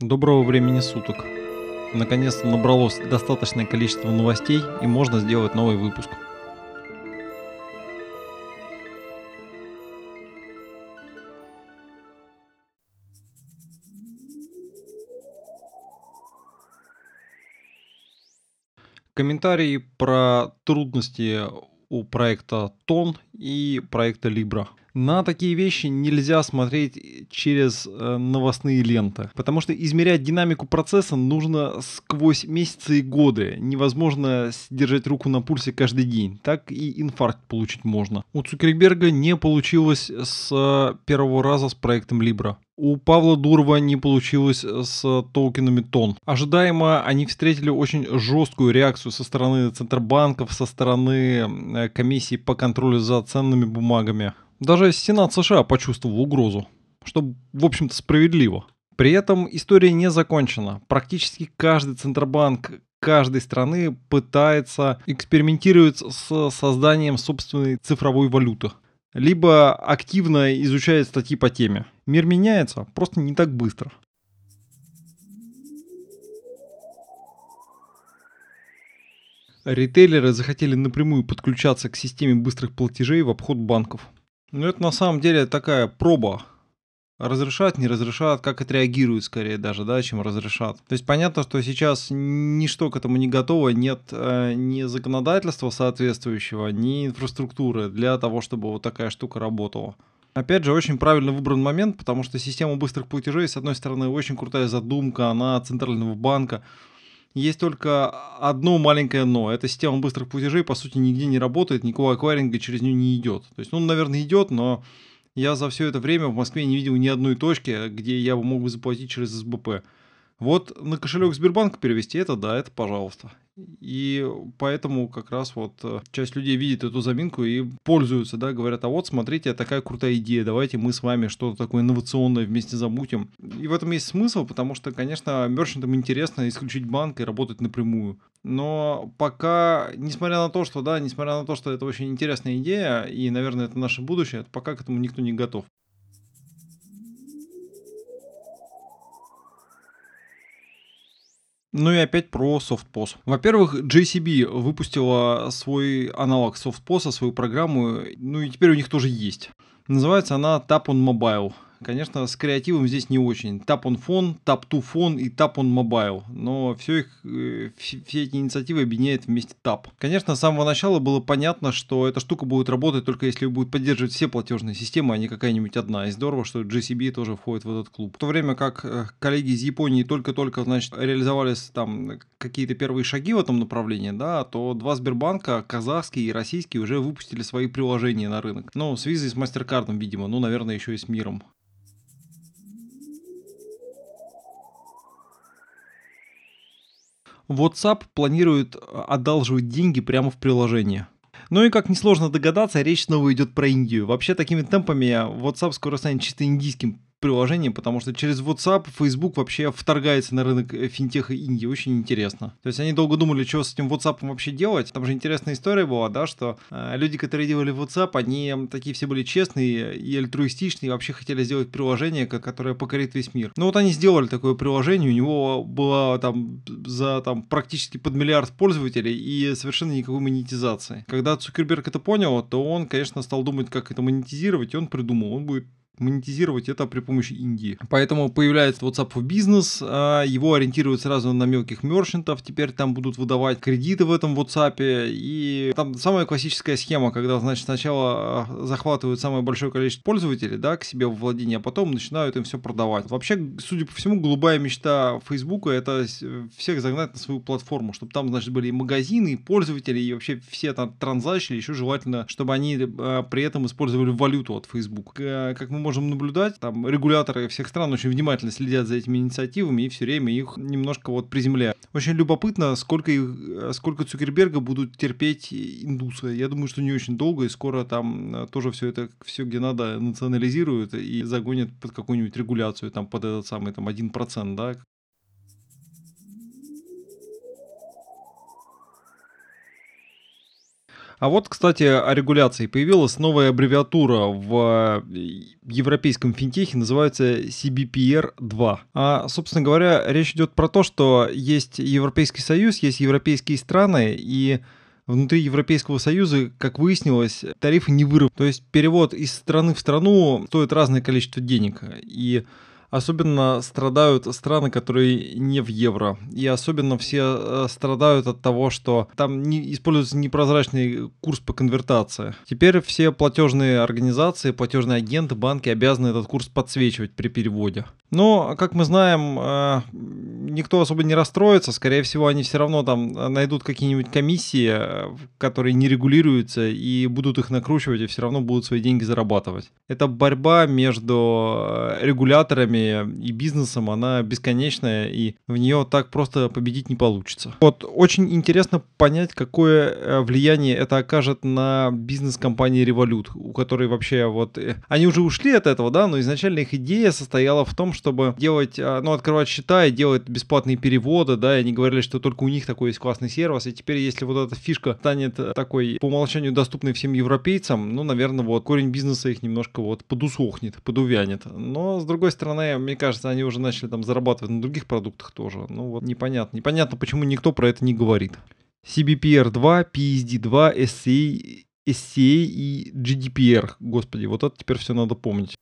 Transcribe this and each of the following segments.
Доброго времени суток. Наконец-то набралось достаточное количество новостей и можно сделать новый выпуск. Комментарии про трудности у проекта Тон и проекта Libra. На такие вещи нельзя смотреть через э, новостные ленты, потому что измерять динамику процесса нужно сквозь месяцы и годы. Невозможно держать руку на пульсе каждый день, так и инфаркт получить можно. У Цукерберга не получилось с первого раза с проектом Libra. У Павла Дурова не получилось с токенами ТОН. Ожидаемо они встретили очень жесткую реакцию со стороны центробанков, со стороны э, комиссии по контролю за ценными бумагами. Даже Сенат США почувствовал угрозу, что, в общем-то, справедливо. При этом история не закончена. Практически каждый центробанк каждой страны пытается экспериментировать с созданием собственной цифровой валюты. Либо активно изучает статьи по теме. Мир меняется, просто не так быстро. Ритейлеры захотели напрямую подключаться к системе быстрых платежей в обход банков. Ну, это на самом деле такая проба. Разрешат, не разрешат, как отреагируют скорее даже, да, чем разрешат. То есть понятно, что сейчас ничто к этому не готово, нет э, ни законодательства соответствующего, ни инфраструктуры для того, чтобы вот такая штука работала. Опять же, очень правильно выбран момент, потому что система быстрых платежей, с одной стороны, очень крутая задумка, она центрального банка, есть только одно маленькое но. Эта система быстрых платежей, по сути, нигде не работает, никакого акваринга через нее не идет. То есть, ну, наверное, идет, но я за все это время в Москве не видел ни одной точки, где я бы мог бы заплатить через СБП. Вот на кошелек Сбербанка перевести это, да, это пожалуйста. И поэтому как раз вот э, часть людей видит эту заминку и пользуются, да, говорят, а вот смотрите, такая крутая идея, давайте мы с вами что-то такое инновационное вместе замутим. И в этом есть смысл, потому что, конечно, мерчантам интересно исключить банк и работать напрямую. Но пока, несмотря на то, что, да, несмотря на то, что это очень интересная идея, и, наверное, это наше будущее, пока к этому никто не готов. Ну и опять про SoftPOS. Во-первых, JCB выпустила свой аналог SoftPOS, свою программу, ну и теперь у них тоже есть. Называется она Tap on Mobile. Конечно, с креативом здесь не очень. Tap on Phone, Tap to Phone и Tap on Mobile. Но все, их, э, все эти инициативы объединяет вместе Tap. Конечно, с самого начала было понятно, что эта штука будет работать только если будет поддерживать все платежные системы, а не какая-нибудь одна. И здорово, что GCB тоже входит в этот клуб. В то время как э, коллеги из Японии только-только, значит, реализовались там какие-то первые шаги в этом направлении, да, то два Сбербанка, казахский и российский, уже выпустили свои приложения на рынок. Ну, с и с MasterCard, видимо, ну, наверное, еще и с Миром. WhatsApp планирует э, одалживать деньги прямо в приложение. Ну и как несложно догадаться, речь снова идет про Индию. Вообще такими темпами WhatsApp скоро станет чисто индийским приложением, потому что через WhatsApp Facebook вообще вторгается на рынок э, финтеха Индии. Очень интересно. То есть они долго думали, что с этим WhatsApp вообще делать. Там же интересная история была, да, что э, люди, которые делали WhatsApp, они такие все были честные и альтруистичные, и вообще хотели сделать приложение, которое покорит весь мир. Ну вот они сделали такое приложение, у него было там за там практически под миллиард пользователей и совершенно никакой монетизации. Когда Цукерберг это понял, то он, конечно, стал думать, как это монетизировать, и он придумал, он будет монетизировать это при помощи Индии. Поэтому появляется WhatsApp for Business, а, его ориентируют сразу на мелких мерчантов, теперь там будут выдавать кредиты в этом WhatsApp, и там самая классическая схема, когда, значит, сначала а, захватывают самое большое количество пользователей, да, к себе в владение, а потом начинают им все продавать. Вообще, судя по всему, голубая мечта Facebook это всех загнать на свою платформу, чтобы там, значит, были и магазины, и пользователи, и вообще все там транзакции, еще желательно, чтобы они а, при этом использовали валюту от Facebook. Как мы можем наблюдать, там регуляторы всех стран очень внимательно следят за этими инициативами и все время их немножко вот приземляют. Очень любопытно, сколько, их, сколько Цукерберга будут терпеть индусы. Я думаю, что не очень долго, и скоро там э, тоже все это, все где надо, национализируют и загонят под какую-нибудь регуляцию, там под этот самый там 1%, да, А вот, кстати, о регуляции. Появилась новая аббревиатура в э, европейском финтехе, называется CBPR2. А, собственно говоря, речь идет про то, что есть Европейский Союз, есть европейские страны, и внутри Европейского Союза, как выяснилось, тарифы не выровнены. То есть перевод из страны в страну стоит разное количество денег. И Особенно страдают страны, которые не в евро. И особенно все э, страдают от того, что там не, используется непрозрачный курс по конвертации. Теперь все платежные организации, платежные агенты, банки обязаны этот курс подсвечивать при переводе. Но, как мы знаем, э, никто особо не расстроится. Скорее всего, они все равно там найдут какие-нибудь комиссии, э, которые не регулируются, и будут их накручивать, и все равно будут свои деньги зарабатывать. Это борьба между регуляторами и бизнесом, она бесконечная, и в нее так просто победить не получится. Вот очень интересно понять, какое э, влияние это окажет на бизнес компании Revolut, у которой вообще вот... Э, они уже ушли от этого, да, но изначально их идея состояла в том, чтобы делать, а, ну, открывать счета и делать бесплатные переводы, да, и они говорили, что только у них такой есть классный сервис, и теперь, если вот эта фишка станет такой по умолчанию доступной всем европейцам, ну, наверное, вот корень бизнеса их немножко вот подусохнет, подувянет. Но, с другой стороны, мне кажется, они уже начали там зарабатывать на других продуктах тоже. Ну вот непонятно. Непонятно, почему никто про это не говорит. CBPR2, PSD2, SCA, SCA и GDPR. Господи, вот это теперь все надо помнить.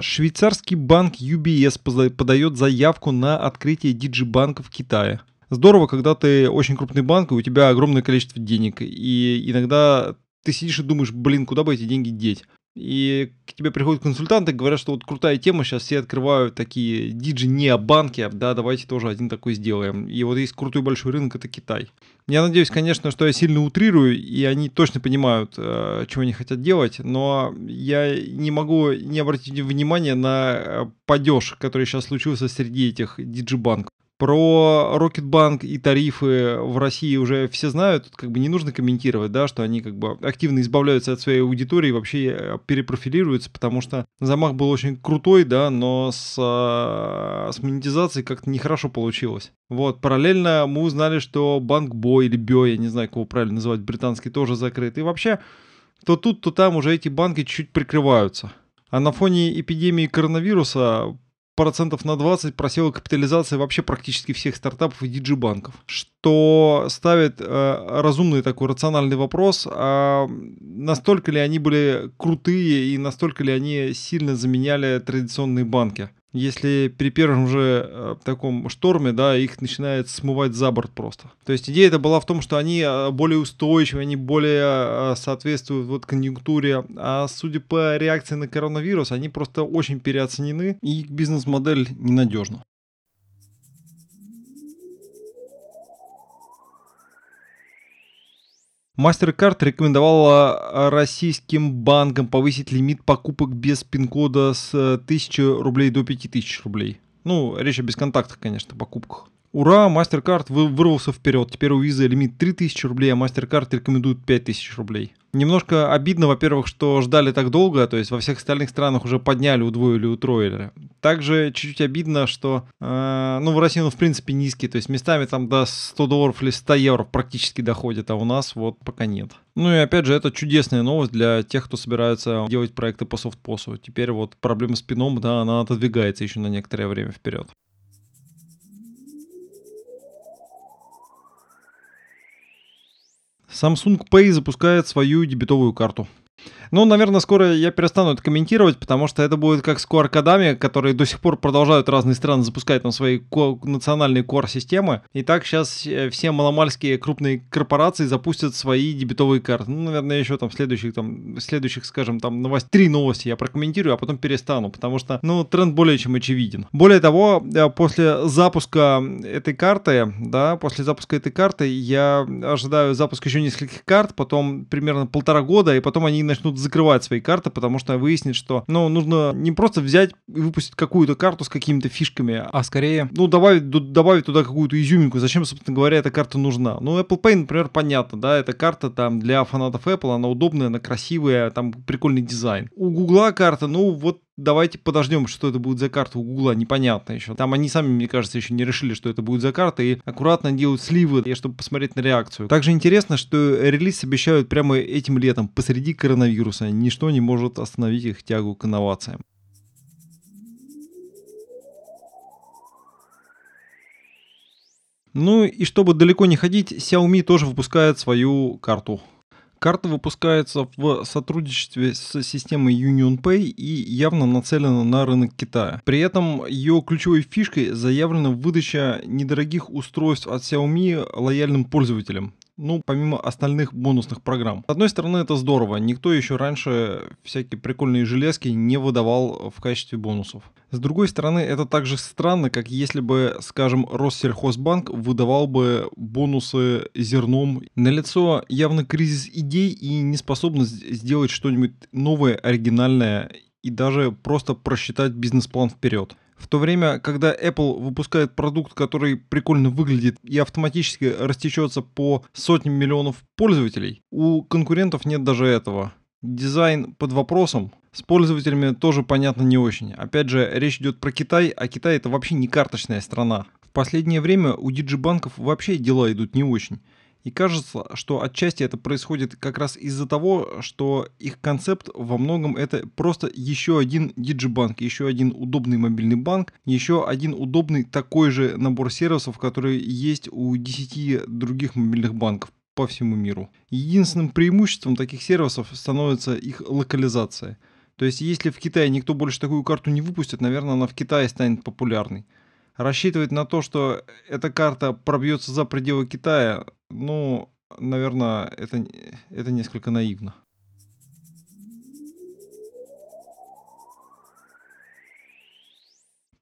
Швейцарский банк UBS подает заявку на открытие диджибанка в Китае. Здорово, когда ты очень крупный банк, и у тебя огромное количество денег. И иногда ты сидишь и думаешь, блин, куда бы эти деньги деть? И к тебе приходят консультанты, говорят, что вот крутая тема, сейчас все открывают такие digi необанки, да, давайте тоже один такой сделаем. И вот есть крутой большой рынок, это Китай. Я надеюсь, конечно, что я сильно утрирую, и они точно понимают, э, чего они хотят делать, но я не могу не обратить внимания на э, падеж, который сейчас случился среди этих digi -банков. Про Рокетбанк и тарифы в России уже все знают, тут как бы не нужно комментировать, да, что они как бы активно избавляются от своей аудитории вообще э, перепрофилируются, потому что замах был очень крутой, да, но с, э, с монетизацией как-то нехорошо получилось. Вот, параллельно мы узнали, что Банк Бой или Bó, я не знаю, кого правильно называть, британский тоже закрыт. И вообще, то тут, то там уже эти банки чуть-чуть прикрываются. А на фоне эпидемии коронавируса процентов на 20 просела капитализация вообще практически всех стартапов и диджибанков, что ставит э, разумный такой рациональный вопрос, а настолько ли они были крутые и настолько ли они сильно заменяли традиционные банки если при первом же э, таком шторме, да, их начинает смывать за борт просто. То есть идея это была в том, что они э, более устойчивы, они более э, соответствуют вот конъюнктуре, а судя по реакции на коронавирус, они просто очень переоценены, и бизнес-модель ненадежна. MasterCard рекомендовала российским банкам повысить лимит покупок без пин-кода с 1000 э, рублей до 5000 рублей. Ну, речь о бесконтактных, конечно, покупках. Ура, MasterCard вырвался вперед. Теперь у Visa лимит 3000 рублей, а MasterCard рекомендует 5000 рублей. Немножко обидно, во-первых, что ждали так долго, то есть во всех остальных странах уже подняли, удвоили, утроили. Также чуть-чуть обидно, что, э, ну, в России, ну, в принципе, низкий, то есть местами там до 100 долларов или 100 евро практически доходит, а у нас вот пока нет. Ну и опять же, это чудесная новость для тех, кто собирается делать проекты по софтпосу. Теперь вот проблема с пином, да, она отодвигается еще на некоторое время вперед. Samsung Pay запускает свою дебетовую карту. Ну, наверное, скоро я перестану это комментировать, потому что это будет как с QR-кодами, которые до сих пор продолжают разные страны запускать там свои национальные QR-системы. И так сейчас э, все маломальские крупные корпорации запустят свои дебетовые карты. Ну, наверное, еще там следующих, там, следующих, скажем, там, новость, три новости я прокомментирую, а потом перестану, потому что, ну, тренд более чем очевиден. Более того, э, после запуска этой карты, да, после запуска этой карты я ожидаю запуск еще нескольких карт, потом примерно полтора года, и потом они начнут закрывать свои карты, потому что выяснит, что, ну, нужно не просто взять и выпустить какую-то карту с какими-то фишками, а скорее, ну, добавить, добавить туда какую-то изюминку. Зачем, собственно говоря, эта карта нужна? Ну, Apple Pay, например, понятно, да, эта карта там для фанатов Apple, она удобная, она красивая, там прикольный дизайн. У Google карта, ну, вот давайте подождем, что это будет за карта у Гугла, непонятно еще. Там они сами, мне кажется, еще не решили, что это будет за карта, и аккуратно делают сливы, чтобы посмотреть на реакцию. Также интересно, что релиз обещают прямо этим летом, посреди коронавируса. Ничто не может остановить их тягу к инновациям. Ну и чтобы далеко не ходить, Xiaomi тоже выпускает свою карту. Карта выпускается в сотрудничестве с системой UnionPay и явно нацелена на рынок Китая. При этом ее ключевой фишкой заявлена выдача недорогих устройств от Xiaomi лояльным пользователям ну, помимо остальных бонусных программ. С одной стороны, это здорово. Никто еще раньше всякие прикольные железки не выдавал в качестве бонусов. С другой стороны, это также странно, как если бы, скажем, Россельхозбанк выдавал бы бонусы зерном. Налицо явно кризис идей и неспособность сделать что-нибудь новое, оригинальное и даже просто просчитать бизнес-план вперед. В то время, когда Apple выпускает продукт, который прикольно выглядит и автоматически растечется по сотням миллионов пользователей, у конкурентов нет даже этого. Дизайн под вопросом, с пользователями тоже понятно не очень. Опять же, речь идет про Китай, а Китай это вообще не карточная страна. В последнее время у диджибанков вообще дела идут не очень. И кажется, что отчасти это происходит как раз из-за того, что их концепт во многом это просто еще один диджибанк, еще один удобный мобильный банк, еще один удобный такой же набор сервисов, который есть у 10 других мобильных банков по всему миру. Единственным преимуществом таких сервисов становится их локализация. То есть если в Китае никто больше такую карту не выпустит, наверное, она в Китае станет популярной. Рассчитывать на то, что эта карта пробьется за пределы Китая, ну, наверное, это, это несколько наивно.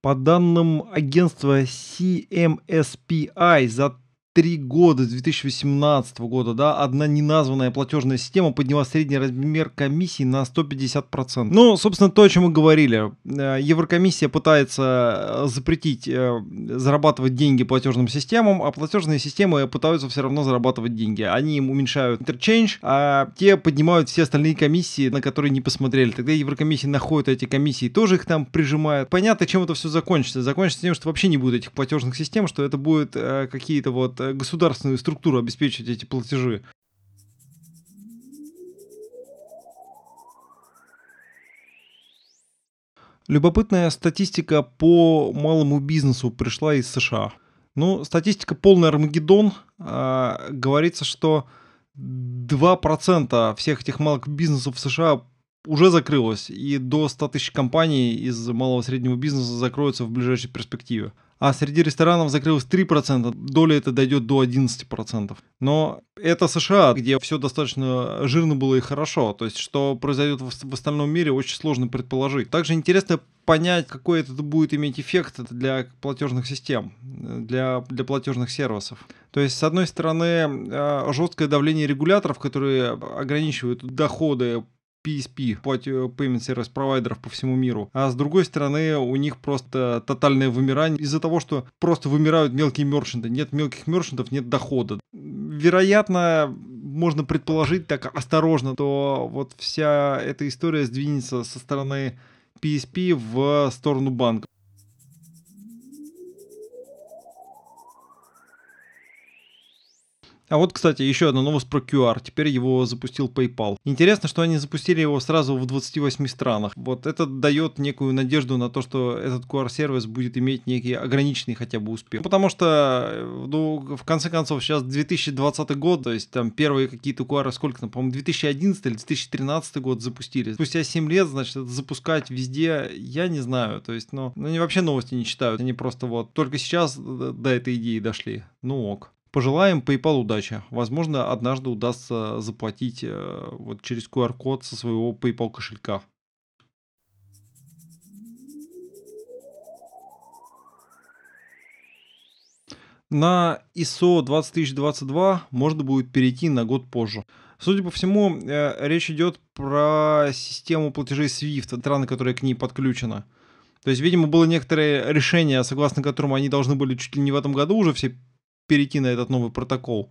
По данным агентства CMSPI, за три года, с 2018 года, да, одна неназванная платежная система подняла средний размер комиссии на 150%. Ну, собственно, то, о чем мы говорили. Э, Еврокомиссия пытается э, запретить э, зарабатывать деньги платежным системам, а платежные системы пытаются все равно зарабатывать деньги. Они им уменьшают interchange, а те поднимают все остальные комиссии, на которые не посмотрели. Тогда Еврокомиссия находит эти комиссии, тоже их там прижимает. Понятно, чем это все закончится. Закончится тем, что вообще не будет этих платежных систем, что это будет какие-то вот государственную структуру обеспечить эти платежи. Любопытная статистика по малому бизнесу пришла из США. Ну, статистика полный Армагеддон. А, говорится, что 2% всех этих малых бизнесов в США уже закрылось, и до 100 тысяч компаний из малого и среднего бизнеса закроются в ближайшей перспективе а среди ресторанов закрылось 3%, доля это дойдет до 11%. Но это США, где все достаточно жирно было и хорошо. То есть, что произойдет в остальном мире, очень сложно предположить. Также интересно понять, какой это будет иметь эффект для платежных систем, для, для платежных сервисов. То есть, с одной стороны, э, жесткое давление регуляторов, которые ограничивают доходы PSP, Payment Service провайдеров по всему миру. А с другой стороны, у них просто тотальное вымирание из-за того, что просто вымирают мелкие мерчанты. Нет мелких мерчантов, нет дохода. Вероятно, можно предположить так осторожно, то вот вся эта история сдвинется со стороны PSP в сторону банка. А вот, кстати, еще одна новость про QR. Теперь его запустил PayPal. Интересно, что они запустили его сразу в 28 странах. Вот это дает некую надежду на то, что этот QR-сервис будет иметь некий ограниченный хотя бы успех. Потому что, ну, в конце концов, сейчас 2020 год, то есть там первые какие-то QR, сколько там, по-моему, 2011 или 2013 год запустили. Спустя 7 лет, значит, это запускать везде, я не знаю. То есть, ну они вообще новости не читают. Они просто вот только сейчас до этой идеи дошли. Ну ок. Пожелаем PayPal удачи. Возможно, однажды удастся заплатить э, вот через QR-код со своего PayPal кошелька. На ISO 20022 можно будет перейти на год позже. Судя по всему, э, речь идет про систему платежей SWIFT, страны, которая к ней подключена. То есть, видимо, было некоторое решение, согласно которому они должны были чуть ли не в этом году уже все перейти на этот новый протокол.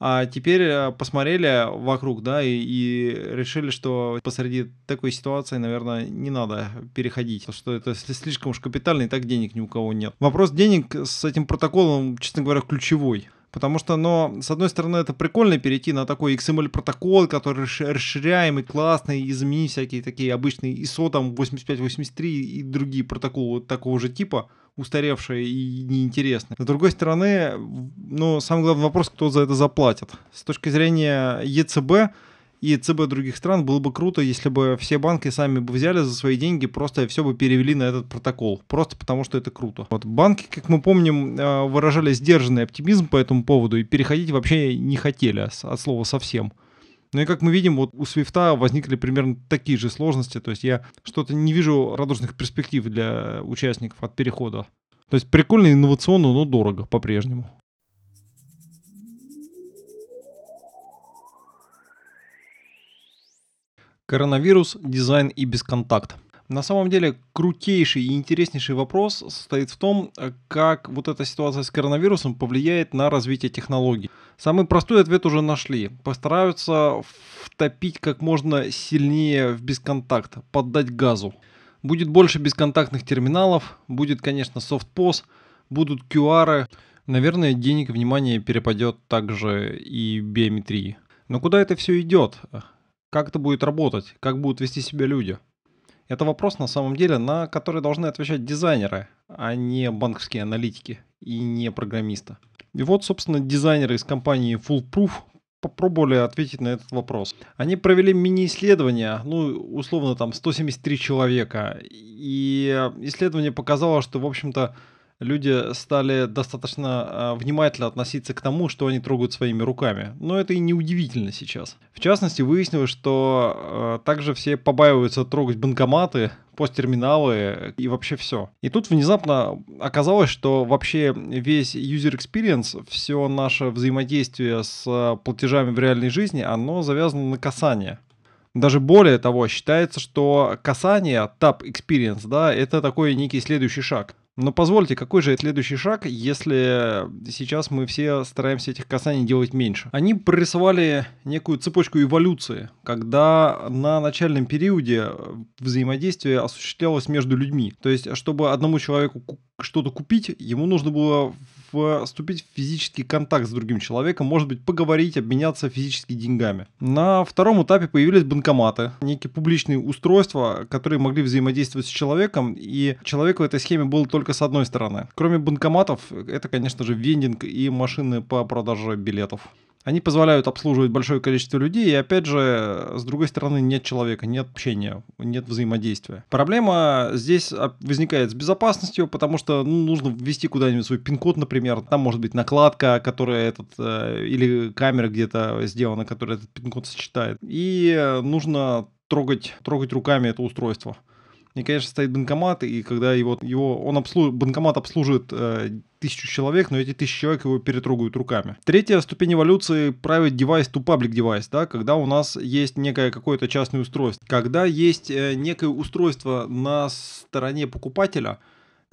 А теперь э, посмотрели вокруг, да, и, и решили, что посреди такой ситуации, наверное, не надо переходить, что это слишком уж капитально, и так денег ни у кого нет. Вопрос денег с этим протоколом, честно говоря, ключевой. Потому что, но, с одной стороны, это прикольно перейти на такой XML-протокол, который расширяемый, классный, и заменить всякие такие обычные ISO, там, 85-83 и другие протоколы такого же типа, устаревшие и неинтересные. С другой стороны, ну, самый главный вопрос, кто за это заплатит. С точки зрения ЕЦБ, и ЦБ других стран, было бы круто, если бы все банки сами бы взяли за свои деньги, просто все бы перевели на этот протокол. Просто потому, что это круто. Вот банки, как мы помним, э, выражали сдержанный оптимизм по этому поводу и переходить вообще не хотели от слова совсем. Ну и как мы видим, вот у Свифта возникли примерно такие же сложности. То есть я что-то не вижу радужных перспектив для участников от перехода. То есть прикольно, инновационно, но дорого по-прежнему. Коронавирус, дизайн и бесконтакт. На самом деле, крутейший и интереснейший вопрос состоит в том, как вот эта ситуация с коронавирусом повлияет на развитие технологий. Самый простой ответ уже нашли. Постараются втопить как можно сильнее в бесконтакт, поддать газу. Будет больше бесконтактных терминалов, будет, конечно, софтпос, будут QR. Наверное, денег и внимание перепадет также и биометрии. Но куда это все идет? Как это будет работать? Как будут вести себя люди? Это вопрос, на самом деле, на который должны отвечать дизайнеры, а не банковские аналитики и не программисты. И вот, собственно, дизайнеры из компании Foolproof попробовали ответить на этот вопрос. Они провели мини-исследование, ну, условно, там 173 человека, и исследование показало, что, в общем-то, люди стали достаточно э, внимательно относиться к тому, что они трогают своими руками. Но это и не удивительно сейчас. В частности, выяснилось, что э, также все побаиваются трогать банкоматы, посттерминалы и вообще все. И тут внезапно оказалось, что вообще весь user experience, все наше взаимодействие с платежами в реальной жизни, оно завязано на касание. Даже более того, считается, что касание, tap experience, да, это такой некий следующий шаг. Но позвольте, какой же следующий шаг, если сейчас мы все стараемся этих касаний делать меньше? Они прорисовали некую цепочку эволюции, когда на начальном периоде взаимодействие осуществлялось между людьми. То есть, чтобы одному человеку что-то купить, ему нужно было вступить в физический контакт с другим человеком, может быть, поговорить, обменяться физически деньгами. На втором этапе появились банкоматы, некие публичные устройства, которые могли взаимодействовать с человеком, и человек в этой схеме был только с одной стороны. Кроме банкоматов, это, конечно же, вендинг и машины по продаже билетов. Они позволяют обслуживать большое количество людей, и опять же, с другой стороны, нет человека, нет общения, нет взаимодействия. Проблема здесь возникает с безопасностью, потому что ну, нужно ввести куда-нибудь свой пин-код, например, там может быть накладка, которая этот, э, или камера где-то сделана, которая этот пин-код сочетает, и нужно трогать, трогать руками это устройство. И, конечно, стоит банкомат, и когда его, его он обслуж... банкомат обслуживает э, тысячу человек, но эти тысячи человек его перетрогают руками. Третья ступень эволюции private device to public device, да, когда у нас есть некое какое-то частное устройство. Когда есть э, некое устройство на стороне покупателя,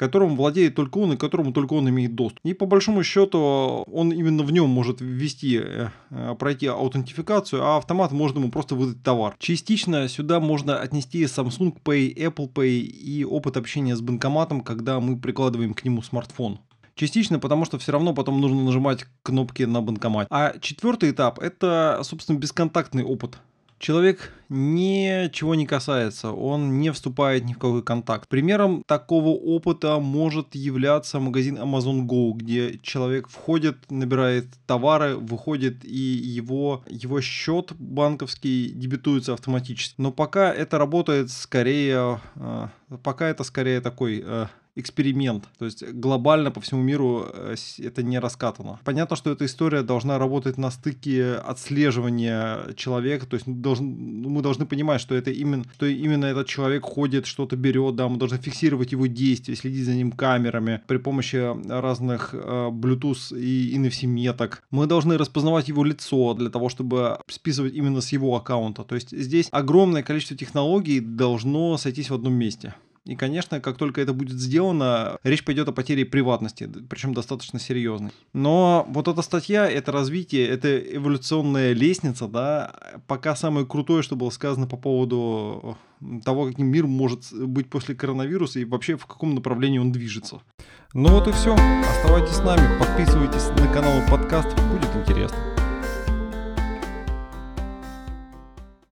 которым владеет только он и которому только он имеет доступ. И по большому счету он именно в нем может ввести, э, э, пройти аутентификацию, а автомат может ему просто выдать товар. Частично сюда можно отнести Samsung Pay, Apple Pay и опыт общения с банкоматом, когда мы прикладываем к нему смартфон. Частично, потому что все равно потом нужно нажимать кнопки на банкомате. А четвертый этап – это, собственно, бесконтактный опыт человек ничего не касается, он не вступает ни в какой контакт. Примером такого опыта может являться магазин Amazon Go, где человек входит, набирает товары, выходит и его, его счет банковский дебетуется автоматически. Но пока это работает скорее, э, пока это скорее такой э, эксперимент. То есть глобально по всему миру э, это не раскатано. Понятно, что эта история должна работать на стыке отслеживания человека. То есть должен, мы должны понимать, что это именно, что именно этот человек ходит, что-то берет, да, мы должны фиксировать его действия, следить за ним камерами при помощи разных э, Bluetooth и NFC меток. Мы должны распознавать его лицо для того, чтобы списывать именно с его аккаунта. То есть здесь огромное количество технологий должно сойтись в одном месте. И, конечно, как только это будет сделано, речь пойдет о потере приватности, причем достаточно серьезной. Но вот эта статья, это развитие, это эволюционная лестница, да, пока самое крутое, что было сказано по поводу того, каким мир может быть после коронавируса и вообще в каком направлении он движется. Ну вот и все. Оставайтесь с нами, подписывайтесь на канал подкаст, будет интересно.